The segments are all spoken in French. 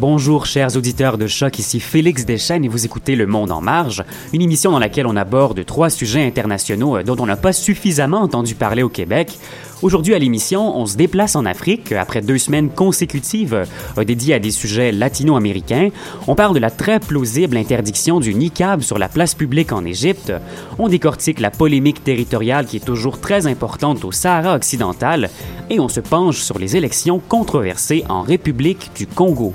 Bonjour chers auditeurs de Choc, ici Félix Deschênes et vous écoutez Le Monde en Marge, une émission dans laquelle on aborde trois sujets internationaux euh, dont on n'a pas suffisamment entendu parler au Québec. Aujourd'hui à l'émission, on se déplace en Afrique après deux semaines consécutives euh, dédiées à des sujets latino-américains. On parle de la très plausible interdiction du niqab sur la place publique en Égypte. On décortique la polémique territoriale qui est toujours très importante au Sahara occidental et on se penche sur les élections controversées en République du Congo.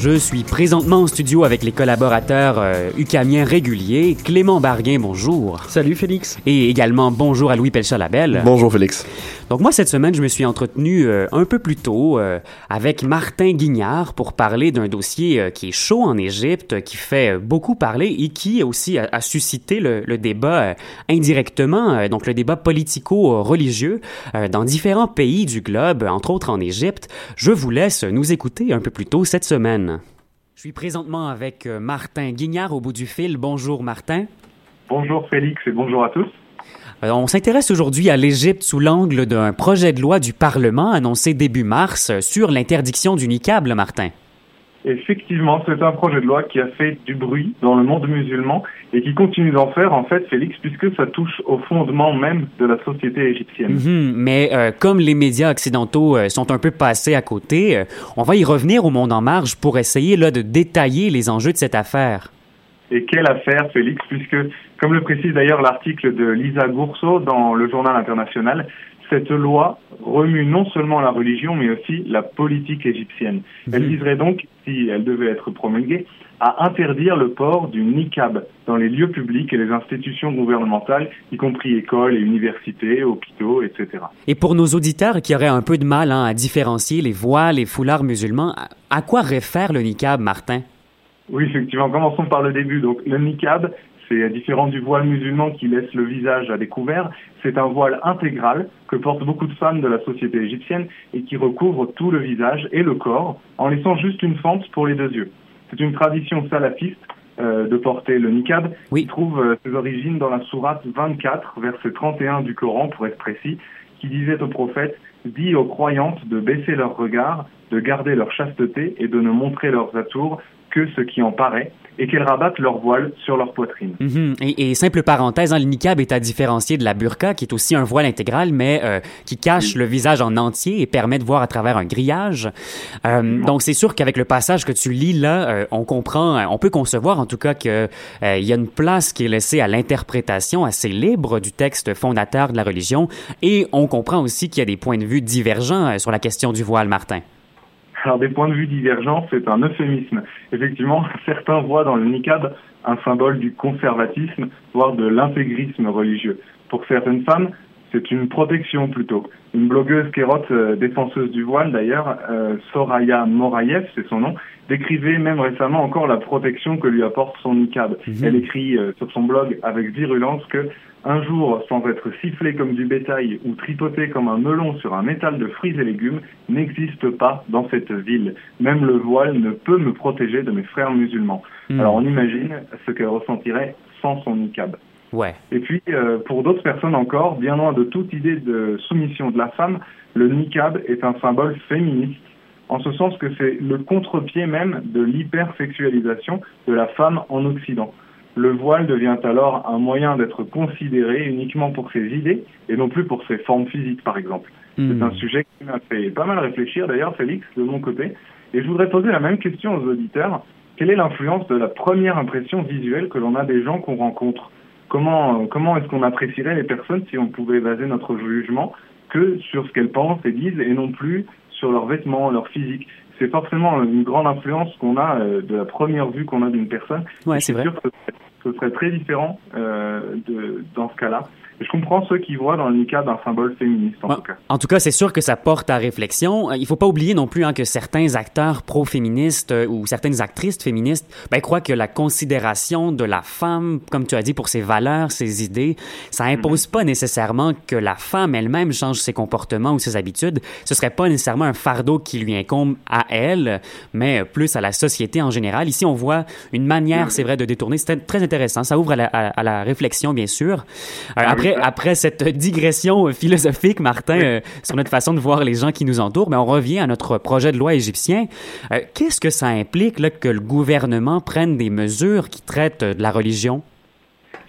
Je suis présentement en studio avec les collaborateurs euh, ucamiens réguliers. Clément Barguin, bonjour. Salut Félix. Et également bonjour à Louis Pelchat-Labelle. Bonjour Félix. Donc moi, cette semaine, je me suis entretenu euh, un peu plus tôt euh, avec Martin Guignard pour parler d'un dossier euh, qui est chaud en Égypte, qui fait euh, beaucoup parler et qui aussi a, a suscité le, le débat euh, indirectement, euh, donc le débat politico-religieux euh, dans différents pays du globe, entre autres en Égypte. Je vous laisse nous écouter un peu plus tôt cette semaine. Je suis présentement avec euh, Martin Guignard au bout du fil. Bonjour Martin. Bonjour Félix et bonjour à tous. Euh, On s'intéresse aujourd'hui à l'Égypte sous l'angle d'un projet de loi du Parlement annoncé début mars euh, sur l'interdiction du niqab, Martin. Effectivement, c'est un projet de loi qui a fait du bruit dans le monde musulman et qui continue d'en faire en fait Félix puisque ça touche au fondement même de la société égyptienne. Mhm, mais euh, comme les médias occidentaux euh, sont un peu passés à côté, euh, on va y revenir au monde en marge pour essayer là de détailler les enjeux de cette affaire. Et quelle affaire Félix puisque comme le précise d'ailleurs l'article de Lisa Gourceau dans le journal international, cette loi remue non seulement la religion mais aussi la politique égyptienne. Elle viserait donc, si elle devait être promulguée, à interdire le port du niqab dans les lieux publics et les institutions gouvernementales, y compris écoles et universités, hôpitaux, etc. Et pour nos auditeurs qui auraient un peu de mal hein, à différencier les voiles et foulards musulmans, à, à quoi réfère le niqab, Martin? Oui, effectivement. Commençons par le début. Donc, le niqab, c'est différent du voile musulman qui laisse le visage à découvert. C'est un voile intégral que portent beaucoup de femmes de la société égyptienne et qui recouvre tout le visage et le corps en laissant juste une fente pour les deux yeux. C'est une tradition salafiste euh, de porter le niqab Oui. qui trouve euh, ses origines dans la sourate 24, verset 31 du Coran pour être précis, qui disait au prophète Dis aux croyantes de baisser leur regard, de garder leur chasteté et de ne montrer leurs atours que ce qui en paraît, et qu'elles rabattent leur voile sur leur poitrine. Mhm. Et, et simple parenthèse, hein, le niqab est à différencier de la burqa, qui est aussi un voile intégral, mais euh, qui cache le visage en entier et permet de voir à travers un grillage. Euh, donc c'est sûr qu'avec le passage que tu lis là, euh, on comprend, on peut concevoir en tout cas que euh, il y a une place qui est laissée à l'interprétation assez libre du texte fondateur de la religion, et on comprend aussi qu'il y a des points de vue divergents sur la question du voile, Martin. Alors des points de vue divergents, c'est un euphémisme. Effectivement, certains voient dans le niqab un symbole du conservatisme, voire de l'intégrisme religieux. Pour certaines femmes, c'est une protection plutôt. Une blogueuse kérote, euh, défenseuse du voile d'ailleurs, euh, Soraya Morayev, c'est son nom, décrivait même récemment encore la protection que lui apporte son niqab. Mhm. Elle écrit euh, sur son blog avec virulence que un jour, sans être sifflé comme du bétail ou tripoté comme un melon sur un métal de fruits et légumes, n'existe pas dans cette ville. Même le voile ne peut me protéger de mes frères musulmans. Hmm. Alors on imagine ce qu'elle ressentirait sans son niqab. Ouais. Et puis, euh, pour d'autres personnes encore, bien loin de toute idée de soumission de la femme, le niqab est un symbole féministe, en ce sens que c'est le contre-pied même de l'hypersexualisation de la femme en Occident. Le voile devient alors un moyen d'être considéré uniquement pour ses idées et non plus pour ses formes physiques, par exemple. C'est Hmm. un sujet qui m'a fait pas mal réfléchir, d'ailleurs, Félix, de mon côté. Et je voudrais poser la même question aux auditeurs. Quelle est l'influence de la première impression visuelle que l'on a des gens qu'on rencontre? Comment, comment est-ce qu'on apprécierait les personnes si on pouvait baser notre jugement que sur ce qu'elles pensent et disent et non plus sur leurs vêtements, leur physique? C'est forcément une grande influence qu'on a euh, de la première vue qu'on a d'une personne. Ouais, c'est vrai. sûr que ce serait- ce serait très différent euh, de, dans ce cas-là. Je comprends ceux qui voient dans le niqab un symbole féministe, en Ouais. tout cas. En tout cas, c'est sûr que ça porte à réflexion. Euh, Il faut pas oublier non plus hein, que certains acteurs pro-féministes euh, ou certaines actrices féministes ben, croient que la considération de la femme, comme tu as dit, pour ses valeurs, ses idées, ça impose pas nécessairement que la femme elle-même change ses comportements ou ses habitudes. Ce serait pas nécessairement un fardeau qui lui incombe à elle, mais plus à la société en général. Ici, on voit une manière, c'est vrai, de détourner. C'était très intéressant. Ça ouvre à la, à- à la réflexion, bien sûr. Euh, après, après cette digression philosophique, Martin, euh, sur notre façon de voir les gens qui nous entourent, mais on revient à notre projet de loi égyptien. Euh, Qu'est-ce que ça implique là, que le gouvernement prenne des mesures qui traitent euh, de la religion?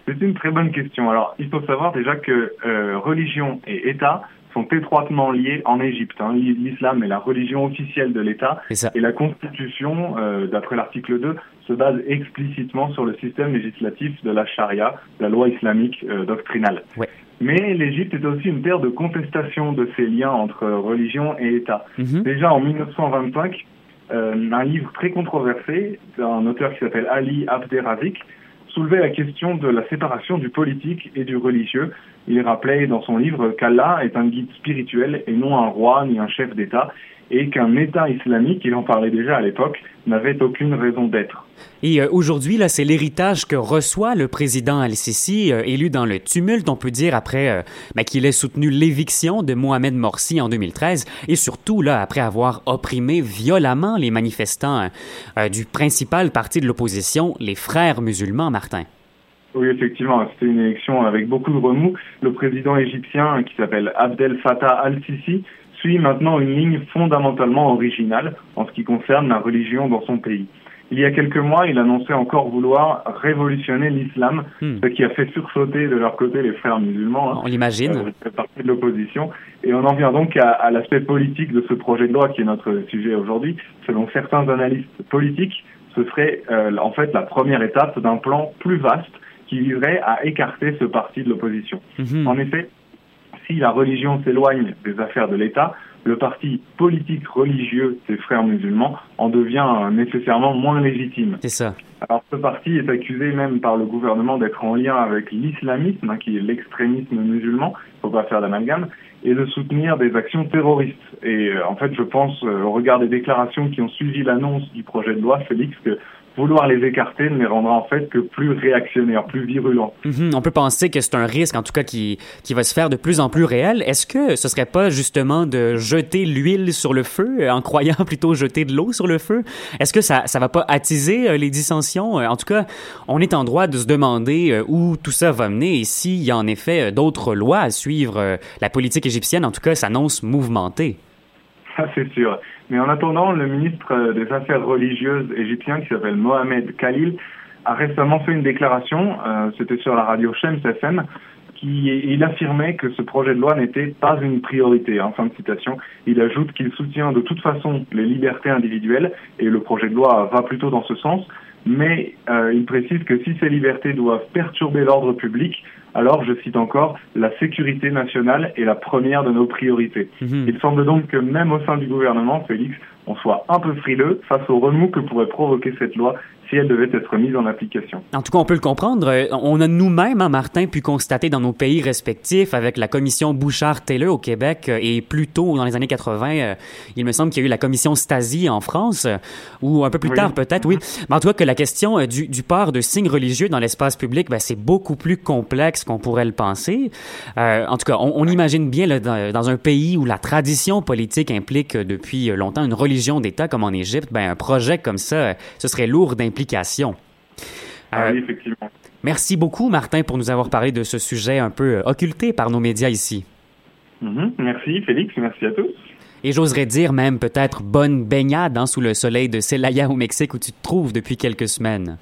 C'est une très bonne question. Alors, il faut savoir déjà que euh, religion et État sont étroitement liés en Égypte. hein. L'islam est la religion officielle de l'État et la Constitution, euh, d'après l'article 2, se base explicitement sur le système législatif de la charia, la loi islamique euh, doctrinale. Ouais. Mais l'Égypte est aussi une terre de contestation de ces liens entre religion et État. Mhm. Déjà en 1925, euh, un livre très controversé d'un auteur qui s'appelle Ali Abderrazik soulevait la question de la séparation du politique et du religieux. Il rappelait dans son livre qu'Allah est un guide spirituel et non un roi ni un chef d'État et qu'un État islamique, il en parlait déjà à l'époque, n'avait aucune raison d'être. Et euh, aujourd'hui, là, c'est l'héritage que reçoit le président Al-Sisi, euh, élu dans le tumulte, on peut dire, après euh, ben, qu'il ait soutenu l'éviction de Mohamed Morsi en 2013, et surtout, là, après avoir opprimé violemment les manifestants euh, du principal parti de l'opposition, les frères musulmans, Martin. Oui, effectivement, c'était une élection avec beaucoup de remous. Le président égyptien, qui s'appelle Abdel Fattah al-Sisi, suit maintenant une ligne fondamentalement originale en ce qui concerne la religion dans son pays. Il y a quelques mois, il annonçait encore vouloir révolutionner l'islam, Hmm. ce qui a fait sursauter de leur côté les frères musulmans. hein. On l'imagine. Euh, partie de l'opposition. Et on en vient donc à, à l'aspect politique de ce projet de loi qui est notre sujet aujourd'hui. Selon certains analystes politiques, ce serait euh, en fait la première étape d'un plan plus vaste qui viserait à écarter ce parti de l'opposition. Mhm. En effet, si la religion s'éloigne des affaires de l'État, le parti politique religieux des frères musulmans en devient euh, nécessairement moins légitime. C'est ça. Alors ce parti est accusé même par le gouvernement d'être en lien avec l'islamisme, hein, qui est l'extrémisme musulman, faut pas faire d'amalgame, et de soutenir des actions terroristes. Et euh, en fait, je pense, euh, au regard des déclarations qui ont suivi l'annonce du projet de loi, Félix, que vouloir les écarter ne les rendra en fait que plus réactionnaires, plus virulents. Mhm. On peut penser que c'est un risque, en tout cas, qui, qui va se faire de plus en plus réel. Est-ce que ce serait pas justement de jeter l'huile sur le feu euh, en croyant plutôt jeter de l'eau sur le feu? Est-ce que ça, ça va pas attiser euh, les dissensions? Euh, En tout cas, on est en droit de se demander où tout ça va mener et s'il y a en effet d'autres lois à suivre. La politique égyptienne, en tout cas, s'annonce mouvementée. Ça, c'est sûr. Mais en attendant, le ministre des Affaires religieuses égyptien, qui s'appelle Mohamed Khalil, a récemment fait une déclaration, euh, c'était sur la radio Shems FM, qui il affirmait que ce projet de loi n'était pas une priorité. Fin de citation, il ajoute qu'il soutient de toute façon les libertés individuelles et le projet de loi va plutôt dans ce sens. Mais euh, il précise que si ces libertés doivent perturber l'ordre public, alors, je cite encore, la sécurité nationale est la première de nos priorités. Mhm. Il semble donc que même au sein du gouvernement, Félix, on soit un peu frileux face au remous que pourrait provoquer cette loi si elle devait être mise en application. En tout cas, on peut le comprendre. Euh, on a nous-mêmes, hein, Martin, pu constater dans nos pays respectifs, avec la commission Bouchard-Taylor au Québec euh, et plus tôt, dans les années 80, euh, il me semble qu'il y a eu la commission Stasi en France, ou un peu plus tard peut-être, oui. Mais en tout cas, que la question du, du port de signes religieux dans l'espace public, ben, c'est beaucoup plus complexe qu'on pourrait le penser. en tout cas, on, on imagine bien là, dans, dans, un pays où la tradition politique implique depuis longtemps une religion d'État comme en Égypte, ben, un projet comme ça, ce serait lourd Ah oui, effectivement. Merci beaucoup, Martin, pour nous avoir parlé de ce sujet un peu euh, occulté par nos médias ici. Mm-hmm. Merci, Félix. Merci à tous. Et j'oserais dire même peut-être bonne baignade hein, sous le soleil de Celaya au Mexique où tu te trouves depuis quelques semaines.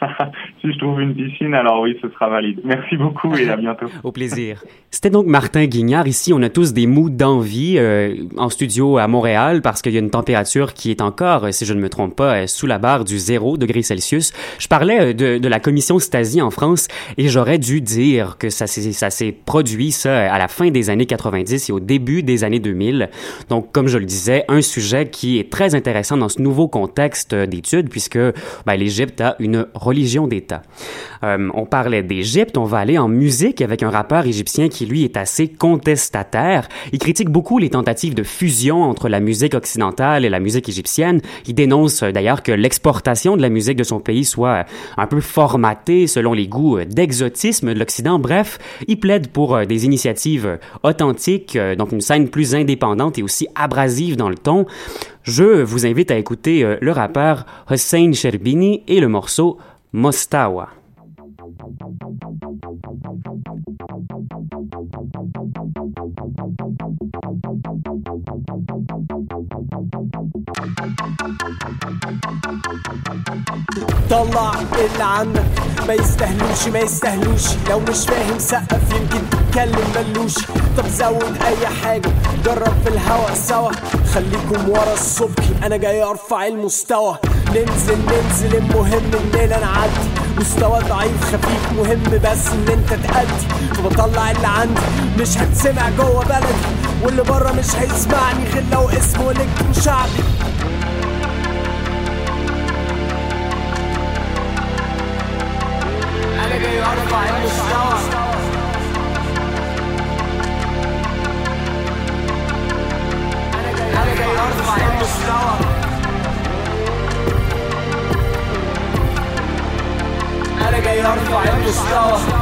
si je trouve une piscine, alors oui, ce sera valide. Merci beaucoup et à bientôt. Au plaisir. C'était donc Martin Guignard. Ici, on a tous des moods d'envie euh, en studio à Montréal parce qu'il y a une température qui est encore, si je ne me trompe pas, euh, sous la barre du 0 degré Celsius. Je parlais euh, de, de la commission Stasi en France et j'aurais dû dire que ça s'est, produit, ça, à la fin des années 90 et au début des années 2000. Donc, comme je le disais, un sujet qui est très intéressant dans ce nouveau contexte d'études puisque ben, l'Égypte a une religion Euh, on parlait d'Égypte, on va aller en musique avec un rappeur égyptien qui lui est assez contestataire. Il critique beaucoup les tentatives de fusion entre la musique occidentale et la musique égyptienne. Il dénonce euh, d'ailleurs que l'exportation de la musique de son pays soit un peu formatée selon les goûts d'exotisme de l'Occident. Bref, il plaide pour euh, des initiatives authentiques, donc une scène plus indépendante et aussi abrasive dans le ton. Je vous invite à écouter le rappeur Hussein Sherbini et le morceau Mostawa. طلع اللي عندك ما يستهلوش ما يستهلوش لو مش فاهم سقف يمكن تتكلم ملوش. طب زود أي حاجة جرب في الهوا سوا. خليكم ورا الصبح أنا جاي أرفع المستوى. ننزل ننزل المهم اننا نعدي. مستوى ضعيف خفيف مهم بس إن أنت تأدي. فبطلع اللي عندي مش هتسمع جوه بلدي. واللي بره مش هيسمعني غير لو اسمه الكترو شعبي. أنا جاي أرفع المستوى. أنا جاي أرفع المستوى. 给老子拽了不少啊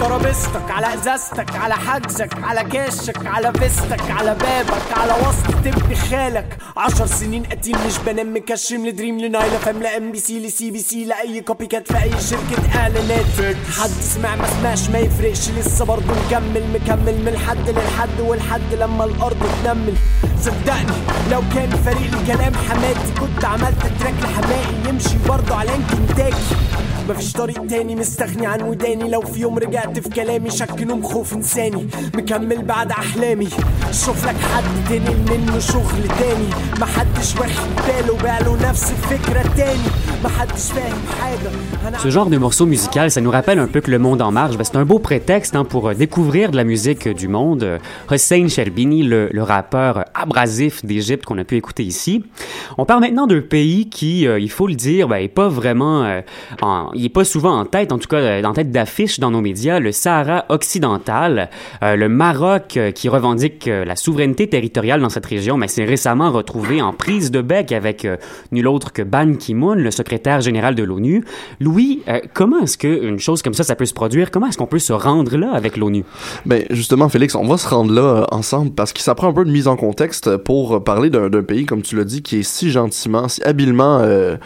ترابيزتك على إزازتك على حجزك على كاشك على فيستك على بابك على وسط تبني خالك. عشر سنين قتيل مش بنام مكشم لدريم لنايلا فام لام بي سي لسي بي سي لاي كوبي كات في أي شركة إعلانات. حد سمع ما سمعش ما يفرقش لسه برضه مكمل مكمل من الحد للحد والحد لما الأرض تنمل. صدقني لو كان فريق الكلام حماتي كنت عملت تراك لحمائي يمشي برضه على كنتاكي مفيش طريق تاني مستغني عن وداني لو في يوم رجعت في كلامي شك نوم خوف انساني مكمل بعد احلامي شوف لك حد تنقل منه شغل تاني محدش واخد باله باله نفس الفكرة تاني محدش فاهم حاجة Ce genre de morceau musical, ça nous rappelle un peu que le monde en marche. Ben, c'est un beau prétexte hein, pour découvrir de la musique du monde. Hussein Sherbini, le, le rappeur abrasif d'Égypte qu'on a pu écouter ici. On parle maintenant d'un pays qui, euh, il faut le dire, ben, est pas vraiment, euh, en, il est pas souvent en tête, en tout cas en tête d'affiche dans nos médias, le Sahara occidental, euh, le Maroc euh, qui revendique euh, la souveraineté territoriale dans cette région, mais s'est récemment retrouvé en prise de bec avec nul autre que Ban Ki-moon, le secrétaire général de l'ONU. Louis, comment est-ce qu'une chose comme ça, ça peut se produire? Comment est-ce qu'on peut se rendre là avec l'ONU? Ben, justement, Félix, on va se rendre là ensemble parce que ça prend un peu de mise en contexte pour parler d'un pays, comme tu l'as dit, qui est si gentiment, si habilement euh,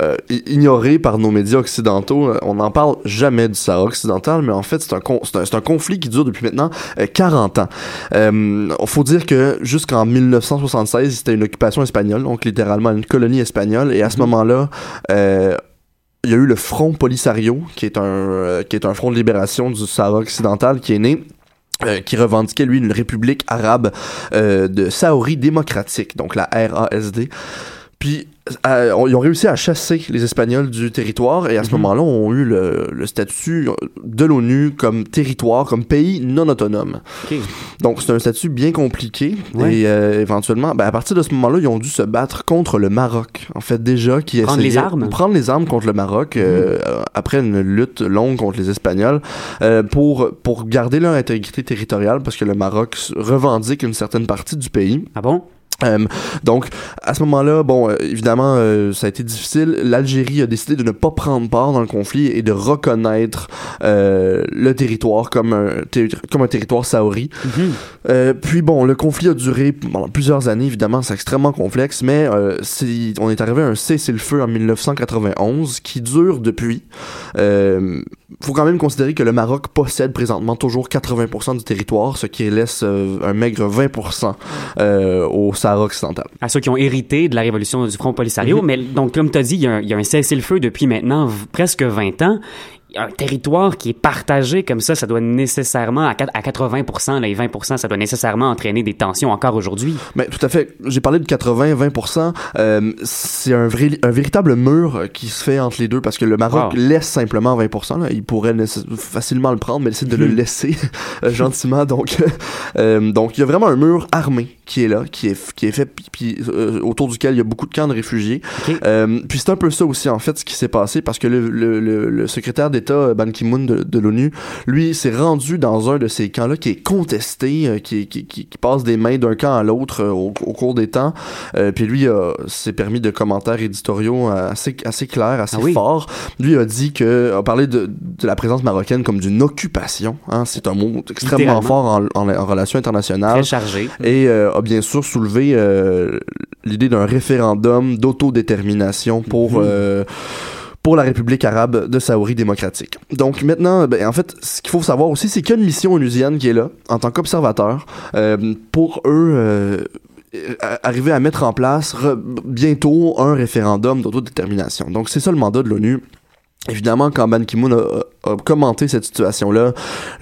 euh, ignoré par nos médias occidentaux. On n'en parle jamais du Sahara occidental, mais en fait, c'est un, un, un, conflit qui dure depuis maintenant euh, 40 ans. Il euh, faut dire que jusqu'en 1976, c'était une occupation espagnole, donc littéralement une colonie espagnole, et à ce mm-hmm. moment-là, euh, il y a eu le Front Polisario, qui est un, euh, qui est un front de libération du Sahara occidental, qui est né euh, qui revendiquait lui une république arabe euh, de Saouri démocratique, donc la RASD. Puis on- ils ont réussi à chasser les Espagnols du territoire et à ce Mhm. moment-là, ont eu le, le statut de l'ONU comme territoire, comme pays non autonome. Donc c'est un statut bien compliqué Ouais. et euh, éventuellement, ben, à partir de ce moment-là, ils ont dû se battre contre le Maroc. En fait, déjà qui Prendre les essayait- armes? Mhm. prendre les armes contre le Maroc euh, euh, après une lutte longue contre les Espagnols euh, pour pour garder leur intégrité territoriale parce que le Maroc revendique une certaine partie du pays. Ah bon? Euh, donc, à ce moment-là, bon, euh, évidemment, euh, ça a été difficile. L'Algérie a décidé de ne pas prendre part dans le conflit et de reconnaître euh, le territoire comme un, comme un territoire saouri. Mhm. Euh, puis bon, le conflit a duré pendant plusieurs années, évidemment, c'est extrêmement complexe, mais on est arrivé à un cessez-le-feu en 1991 qui dure depuis. Faut quand même considérer que le Maroc possède présentement toujours 80% du territoire, ce qui laisse euh, un maigre 20% euh, au Sahara occidental. À ceux qui ont hérité de la révolution du Front Polisario. Mhm. Mais donc, comme tu as dit, il y a un, cessez-le-feu depuis maintenant presque 20 ans. Un territoire qui est partagé comme ça, ça doit nécessairement, à, quat- à 80% là, et 20% ça doit nécessairement entraîner des tensions encore aujourd'hui. Mais tout à fait. J'ai parlé de 80-20%. Euh, c'est un, vrai, un véritable mur qui se fait entre les deux parce que le Maroc Wow. laisse simplement 20%. Là. Il pourrait facilement le prendre, mais essaie de le laisser euh, gentiment. Donc, euh, donc, il y a vraiment un mur armé qui est là, qui est, qui est fait, puis, euh, autour duquel il y a beaucoup de camps de réfugiés. Euh, puis c'est un peu ça aussi, en fait, ce qui s'est passé parce que le, le, le, le secrétaire d'État euh, Ban Ki-moon de, de l'ONU, lui, s'est rendu dans un de ces camps-là qui est contesté, qui, qui, qui, qui passe des mains d'un camp à l'autre au, au cours des temps. Puis lui s'est permis de commentaires éditoriaux assez, assez clairs, assez Ah oui? forts. Lui a dit que, a parlé de, de la présence marocaine comme d'une occupation. Hein, c'est un mot extrêmement fort en, en, en relations internationales Très chargé. et euh, a bien sûr soulevé euh, l'idée d'un référendum d'autodétermination pour Mhm. euh, pour la République arabe de Saouri démocratique. Donc maintenant, ben, en fait, ce qu'il faut savoir aussi, c'est qu'il y a une mission onusienne qui est là, en tant qu'observateur, euh, pour eux... euh, arriver à mettre en place bientôt un référendum d'autodétermination. Donc c'est ça le mandat de l'ONU. Évidemment, quand Ban Ki-moon a, a commenté cette situation-là,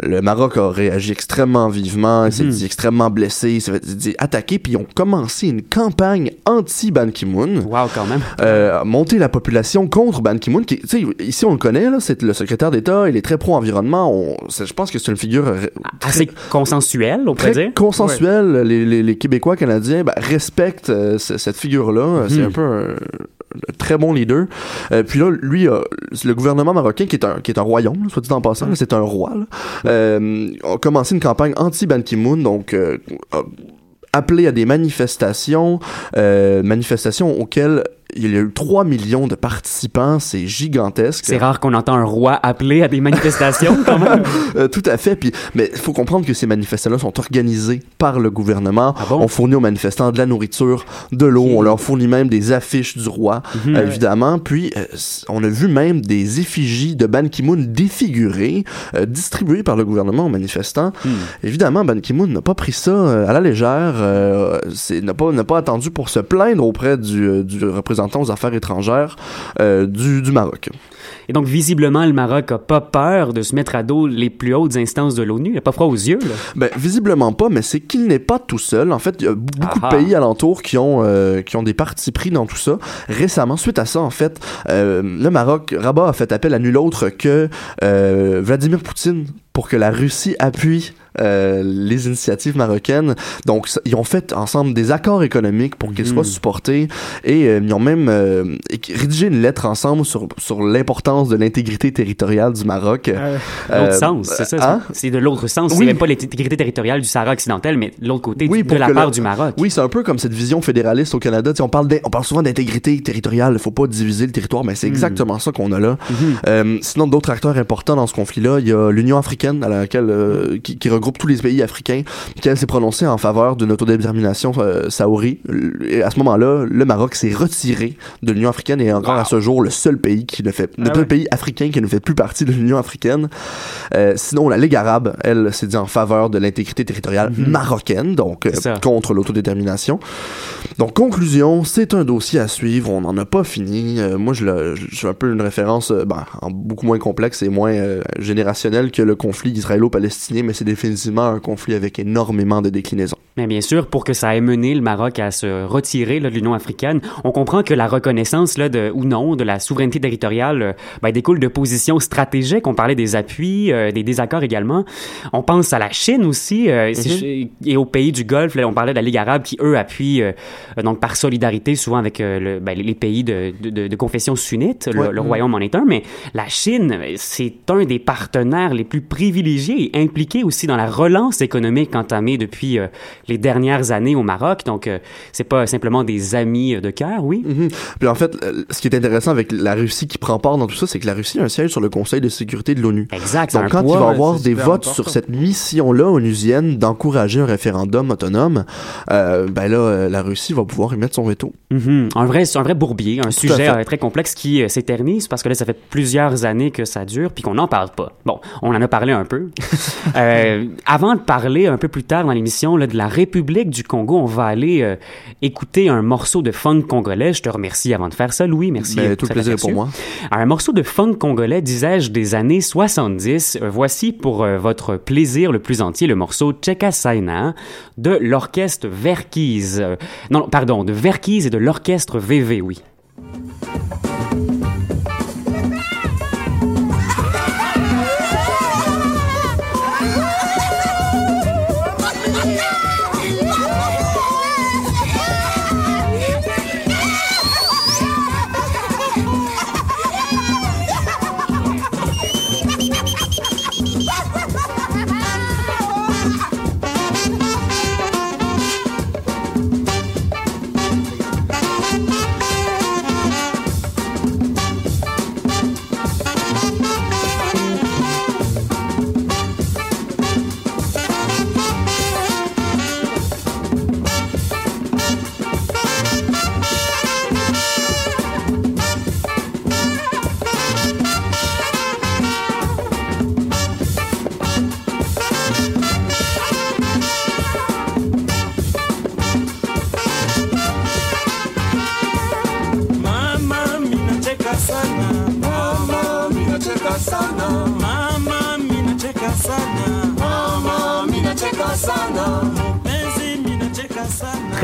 le Maroc a réagi extrêmement vivement, il s'est Mhm. dit extrêmement blessé, il s'est dit attaqué, puis ils ont commencé une campagne anti-Ban Ki-moon. Wow, quand même. Euh, monter la population contre Ban Ki-moon, qui, tu sais, ici on le connaît, là, c'est le secrétaire d'État, il est très pro-environnement, on- c'est- je pense que c'est une figure euh, Assez consensuel, on pourrait dire. consensuel. Les, les, les Québécois, Canadiens ben, respectent euh, cette figure-là. C'est Mhm. un peu un, un très bon leader. Euh, puis là, lui, euh, le gouvernement marocain, qui est un, qui est un royaume, soit dit en passant, c'est un roi, là, euh, a commencé une campagne anti-Ban Ki-moon, donc appelé à des manifestations, manifestations auxquelles il y a eu 3 millions de participants, c'est gigantesque. C'est rare qu'on entend un roi appeler à des manifestations, quand même. Euh, tout à fait. Puis, mais il faut comprendre que ces manifestations-là sont organisées par le gouvernement. Ah bon? On fournit aux manifestants de la nourriture, de l'eau. On leur fournit même des affiches du roi, Mhm. euh, évidemment. Puis, euh, on a vu même des effigies de Ban Ki-moon défigurées, euh, distribuées par le gouvernement aux manifestants. Hmm. Évidemment, Ban Ki-moon n'a pas pris ça à la légère. n'a pas, n'a pas attendu pour se plaindre auprès du, du représentant aux affaires étrangères euh, du, du Maroc. Et donc, visiblement, le Maroc a pas peur de se mettre à dos les plus hautes instances de l'ONU. Il a pas froid aux yeux, là. Ben, visiblement pas, mais c'est qu'il n'est pas tout seul. En fait, il y a beaucoup de pays alentours qui ont, euh, qui ont des partis pris dans tout ça. Récemment, suite à ça, en fait, euh, le Maroc, Rabat a fait appel à nul autre que Vladimir Poutine pour que la Russie appuie euh, les initiatives marocaines. Donc, ils ont fait ensemble des accords économiques pour qu'ils soient supportés et euh, ils ont même euh, rédigé une lettre ensemble sur, sur l'importance de l'intégrité territoriale du Maroc. L'autre sens, c'est ça. hein? C'est de l'autre sens. Oui. C'est même pas l'intégrité territoriale du Sahara occidental, mais de l'autre côté, Oui, de la part le- du Maroc. Oui, c'est un peu comme cette vision fédéraliste au Canada. Tu sais, on, parle on parle souvent d'intégrité territoriale, il faut pas diviser le territoire, mais c'est Hmm. exactement ça qu'on a là. Euh, sinon, d'autres acteurs importants dans ce conflit-là, il y a l'Union africaine, à laquelle, euh, qui, qui regroupe tous les pays africains, qui s'est prononcée en faveur d'une autodétermination euh, saouri. Et à ce moment-là, le Maroc s'est retiré de l'Union africaine et est encore à ce jour le seul pays qui ne fait, le Ah pays africain qui ne fait plus partie de l'Union africaine. Euh, sinon, la Ligue arabe, elle, s'est dit en faveur de l'intégrité territoriale marocaine, donc euh, Mhm. Contre l'autodétermination. Donc, conclusion, c'est un dossier à suivre. On n'en a pas fini. Moi, je, je, je fais un peu une référence ben, en beaucoup moins complexe et moins générationnelle que le conflit israélo-palestinien, mais c'est définitivement un conflit avec énormément de déclinaisons. Mais bien sûr, pour que ça ait mené le Maroc à se retirer là, de l'Union africaine, on comprend que la reconnaissance là, de, ou non de la souveraineté territoriale euh, ben, découle de positions stratégiques. On parlait des appuis, euh, des désaccords également. On pense à la Chine aussi euh, Mhm. et aux pays du Golfe. Là, on parlait de la Ligue arabe qui, eux, appuient euh, donc par solidarité souvent avec euh, le, ben, les pays de, de, de, de confession sunnite. Le, Ouais. le Mhm. royaume en est un, mais la Chine, c'est un des partenaires les plus privilégiés et impliqués aussi dans la relance économique entamée depuis euh, les dernières années au Maroc. Donc, euh, c'est pas simplement des amis euh, de cœur, oui. Mhm. Puis en fait, euh, ce qui est intéressant avec la Russie qui prend part dans tout ça, c'est que la Russie a un siège sur le Conseil de sécurité de l'ONU. Exact. Donc quand il va y avoir des votes important. sur cette mission-là onusienne d'encourager un référendum autonome, euh, ben là, la Russie va pouvoir y mettre son veto. Mhm. Un vrai, c'est un vrai bourbier, un sujet très complexe qui s'éternise parce que là, ça fait plusieurs années que ça dure puis qu'on n'en parle pas. Bon, on en a parlé un peu. Euh, avant de parler un peu plus tard dans l'émission de la République du Congo, on va aller euh, écouter un morceau de funk congolais. Je te remercie avant de faire ça, Louis. Merci. Ben, tout le plaisir pour moi. Un morceau de funk congolais, disais-je, des années 70. Euh, voici pour euh, votre plaisir le plus entier le morceau Cheka Saina de l'orchestre Verkise. Non, pardon, de Verkise et de l'orchestre VV, oui.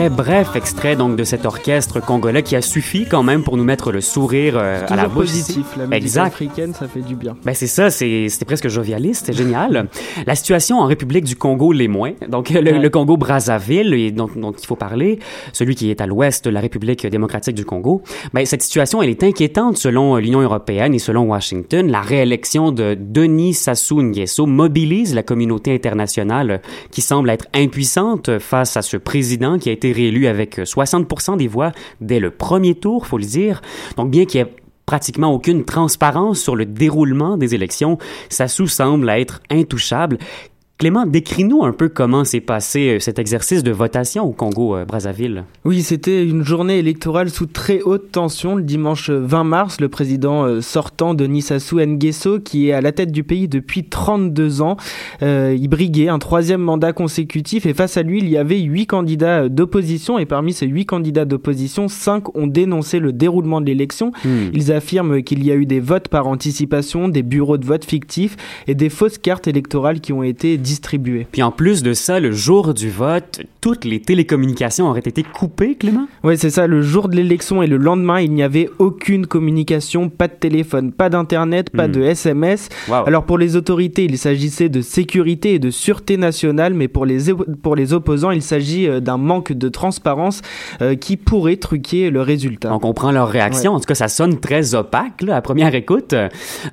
Très bref extrait donc de cet orchestre congolais qui a suffi quand même pour nous mettre le sourire euh, à la bouche. positif, la musique exact. africaine, ça fait du bien. Ben c'est ça, c'est- c'était presque jovialiste, c'est génial. La situation en République du Congo l'est moins. Donc le, Ouais. le Congo Brazzaville, et dont, dont il faut parler, celui qui est à l'ouest de la République démocratique du Congo, ben cette situation elle est inquiétante selon l'Union européenne et selon Washington. La réélection de Denis Sassou Nguesso mobilise la communauté internationale qui semble être impuissante face à ce président qui a été réélu avec 60% des voix dès le premier tour, faut le dire. Donc bien qu'il y ait pratiquement aucune transparence sur le déroulement des élections. Sassou semble être intouchable. Clément, décris-nous un peu comment s'est passé euh, cet exercice de votation au Congo-Brazzaville. Oui, c'était une journée électorale sous très haute tension le dimanche 20 mars. Le président euh, sortant Denis Sassou Nguesso, qui est à la tête du pays depuis 32 ans, euh, il briguait un troisième mandat consécutif et face à lui, il y avait huit candidats euh, d'opposition et parmi ces huit candidats d'opposition, cinq ont dénoncé le déroulement de l'élection. Hmm. Ils affirment qu'il y a eu des votes par anticipation, des bureaux de vote fictifs et des fausses cartes électorales qui ont été distribuées. Puis en plus de ça, le jour du vote, toutes les télécommunications auraient été coupées, Clément? Ouais, c'est ça. Le jour de l'élection et le lendemain, il n'y avait aucune communication, pas de téléphone, pas d'internet, pas Hmm. de SMS. Wow. Alors pour les autorités, il s'agissait de sécurité et de sûreté nationale, mais pour les pour les opposants, il s'agit euh, d'un manque de transparence euh, qui pourrait truquer le résultat. On comprend leur réaction. En tout cas, ça sonne très opaque là, à première écoute. Euh,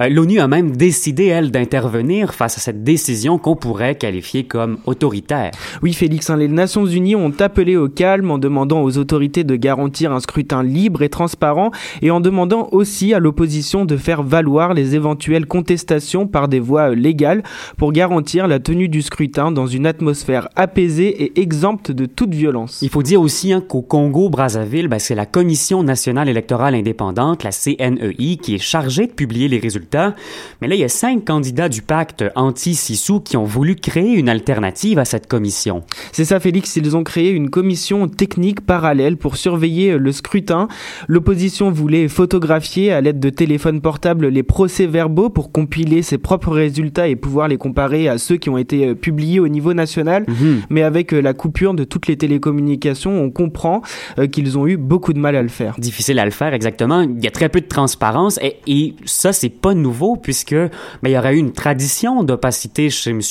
L'ONU a même décidé, elle, d'intervenir face à cette décision qu'on pourrait qualifier comme autoritaire. Oui, Félix, hein, les Nations Unies ont appelé au calme en demandant aux autorités de garantir un scrutin libre et transparent et en demandant aussi à l'opposition de faire valoir les éventuelles contestations par des voies légales pour garantir la tenue du scrutin dans une atmosphère apaisée et exempte de toute violence. Il faut dire aussi hein, qu'au Congo-Brazzaville, ben, c'est la Commission nationale électorale indépendante, la CNEI, qui est chargée de publier les résultats. Mais là, il y a cinq candidats du pacte anti-Sissou qui ont voulu voulu créer une alternative à cette commission. C'est ça, Félix. Ils ont créé une commission technique parallèle pour surveiller le scrutin. L'opposition voulait photographier à l'aide de téléphones portables les procès-verbaux pour compiler ses propres résultats et pouvoir les comparer à ceux qui ont été euh, publiés au niveau national. Mhm. Mais avec euh, la coupure de toutes les télécommunications, on comprend euh, qu'ils ont eu beaucoup de mal à le faire. Difficile à le faire, exactement. Il y a très peu de transparence et, et ça, c'est pas nouveau puisque ben, il y aurait eu une tradition d'opacité chez M.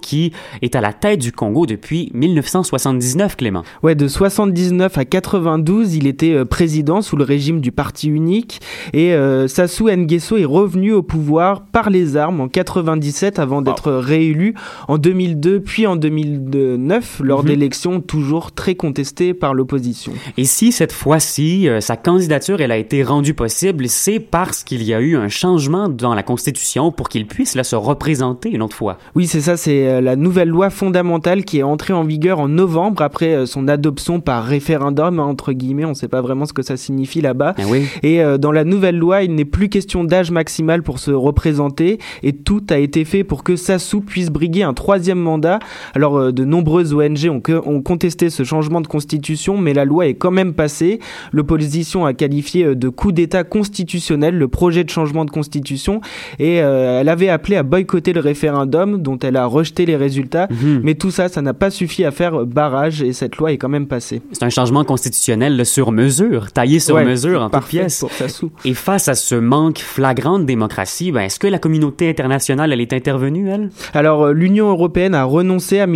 Qui est à la tête du Congo depuis 1979, Clément. Ouais, de 79 à 92, il était euh, président sous le régime du parti unique et euh, Sassou Nguesso est revenu au pouvoir par les armes en 97 avant d'être réélu en 2002 puis en 2009 lors Mhm. d'élections toujours très contestées par l'opposition. Et si cette fois-ci, euh, sa candidature, elle a été rendue possible, c'est parce qu'il y a eu un changement dans la Constitution pour qu'il puisse là se représenter une autre fois. Oui, c'est ça, c'est euh, la nouvelle loi fondamentale qui est entrée en vigueur en novembre après euh, son adoption par référendum, entre guillemets, on ne sait pas vraiment ce que ça signifie là-bas. Oui. Et euh, dans la nouvelle loi, il n'est plus question d'âge maximal pour se représenter et tout a été fait pour que Sassou puisse briguer un troisième mandat. Alors euh, de nombreuses ONG ont, que- ont contesté ce changement de constitution, mais la loi est quand même passée. L'opposition a qualifié de coup d'État constitutionnel le projet de changement de constitution et euh, elle avait appelé à boycotter le référendum dont elle a rejeté les résultats. Mhm. Mais tout ça, ça n'a pas suffi à faire barrage et cette loi est quand même passée. C'est un changement constitutionnel sur mesure, taillé sur Ouais, mesure en toute parfait pièce. pour Sassou. Et face à ce manque flagrant de démocratie, ben, est-ce que la communauté internationale, elle est intervenue, elle? Alors, euh, l'Union européenne a renoncé à,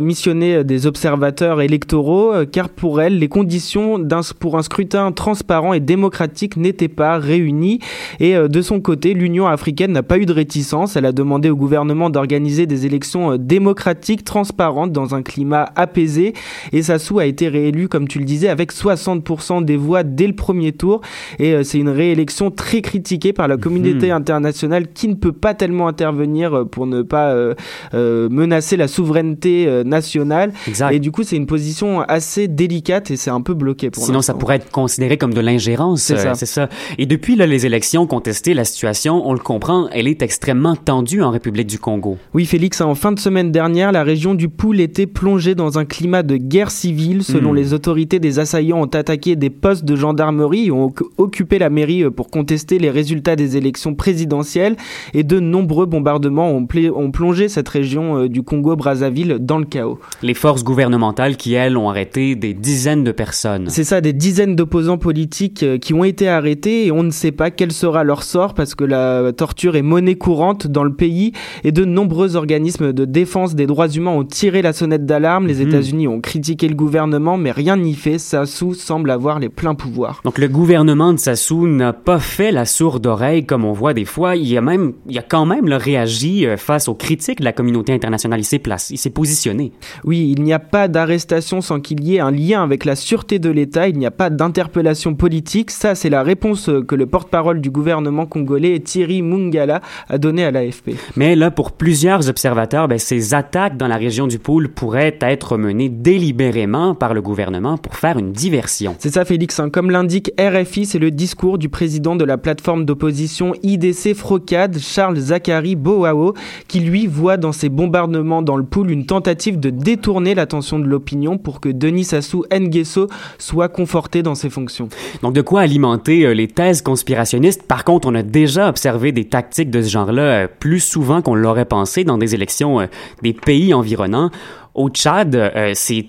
missionner euh, des observateurs électoraux, euh, car pour elle, les conditions pour un scrutin transparent et démocratique n'étaient pas réunies. Et euh, de son côté, l'Union africaine n'a pas eu de réticence. Elle a demandé au gouvernement d'organiser des élections euh, démocratiques, transparentes, dans un climat apaisé. Et Sassou a été réélu, comme tu le disais, avec 60% des voix dès le premier tour. Et euh, c'est une réélection très critiquée par la communauté internationale qui ne peut pas tellement intervenir euh, pour ne pas euh, euh, menacer la souveraineté nationale. Exact. Et du coup, c'est une position assez délicate et c'est un peu bloqué pour Sinon, ça pourrait être considéré comme de l'ingérence. C'est ça. Et depuis là, les élections contestées, la situation, on le comprend, elle est extrêmement tendue en République du Congo. Oui, Félix, en fin de semaine dernière, la région du Poul était plongée dans un climat de guerre civile. Selon Hmm. les autorités, des assaillants ont attaqué des postes de gendarmerie et ont oc- occupé la mairie euh, pour contester les résultats des élections présidentielles. Et de nombreux bombardements ont, ont plongé cette région euh, du Congo-Brazzaville dans le chaos. Les forces gouvernementales qui, elles, ont arrêté des dizaines de personnes. C'est ça, des dizaines d'opposants politiques euh, qui ont été arrêtés et on ne sait pas quel sera leur sort parce que la torture est monnaie courante dans le pays et de nombreux organismes de défense des droits humains ont tiré la sonnette d'alarme. Les Mhm. États-Unis ont critiqué le gouvernement mais rien n'y fait. Sassou semble avoir les pleins pouvoirs. Donc le gouvernement de Sassou n'a pas fait la sourde oreille comme on voit des fois. Il a même, il a quand même là, réagi euh, face aux critiques de la communauté internationale. Il s'est placé, il s'est positionné. Oui, il n'y a pas d'arrestation sans qu'il y ait un lien avec la sûreté de l'État, il n'y a pas d'interpellation politique. Ça, c'est la réponse euh, que le porte-parole du gouvernement congolais, Thierry Mungala, a donnée à l'AFP. Mais là, pour plusieurs observateurs, ben, ces attaques dans la région du pôle pourraient être menées délibérément par le gouvernement pour faire une diversion. C'est ça, Félix. hein. Comme l'indique RFI, c'est le discours du président de la plateforme d'opposition IDC Frocade, Charles Zachary Boao, qui lui voit dans ces bombardements dans le pool une tentative de détourner l'attention de l'opinion pour que Denis Sassou Nguesso soit conforté dans ses fonctions. Donc de quoi alimenter euh, les thèses conspirationnistes? Par contre, on a déjà observé des tactiques de ce genre-là euh, plus souvent qu'on l'aurait pensé dans des élections euh, des pays environnants. Au Tchad, euh, c'est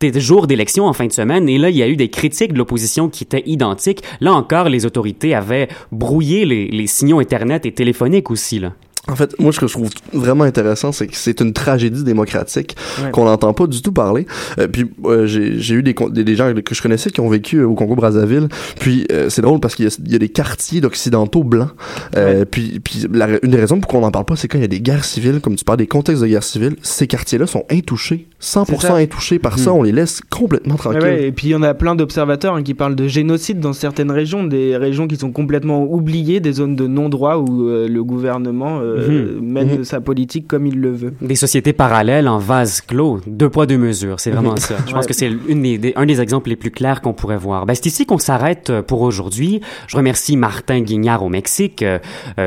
des jours d'élection en fin de semaine et là il y a eu des critiques de l'opposition qui étaient identiques. Là encore, les autorités avaient brouillé les, les signaux internet et téléphoniques aussi là. En fait, moi, ce que je trouve vraiment intéressant, c'est que c'est une tragédie démocratique Ouais. qu'on n'entend pas du tout parler. Euh, puis, euh, j'ai j'ai eu des, des, des gens que je connaissais qui ont vécu euh, au Congo-Brazzaville. Puis, euh, c'est drôle parce qu'il y, a- il y a des quartiers d'occidentaux blancs. Euh, Puis, puis la ra- une des raisons pour qu'on n'en parle pas, c'est quand il y a des guerres civiles, comme tu parles des contextes de guerre civile, ces quartiers-là sont intouchés. 100% ça. intouchés par ça. On les laisse complètement Ouais, tranquilles. ouais, et puis il y en a plein d'observateurs hein, qui parlent de génocide dans certaines régions, des régions qui sont complètement oubliées, des zones de non-droit où euh, le gouvernement euh, Mhm. mène Mhm. sa politique comme il le veut. Des sociétés parallèles en vase clos, deux poids, deux mesures, c'est vraiment Mhm. ça. Je pense Ouais. que c'est une des, des- un des exemples les plus clairs qu'on pourrait voir. Ben, c'est ici qu'on s'arrête euh, pour aujourd'hui. Je remercie Martin Guignard au Mexique. Euh,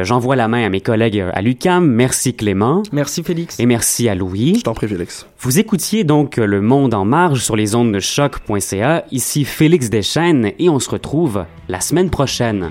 J'envoie la main à mes collègues à l'UCAM. Merci Clément. Merci Félix. Et merci à Louis. Je t'en prie Félix. Vous écoutiez donc Le Monde en marge sur les ondes de choc.ca. Ici Félix Deschênes et on se retrouve la semaine prochaine.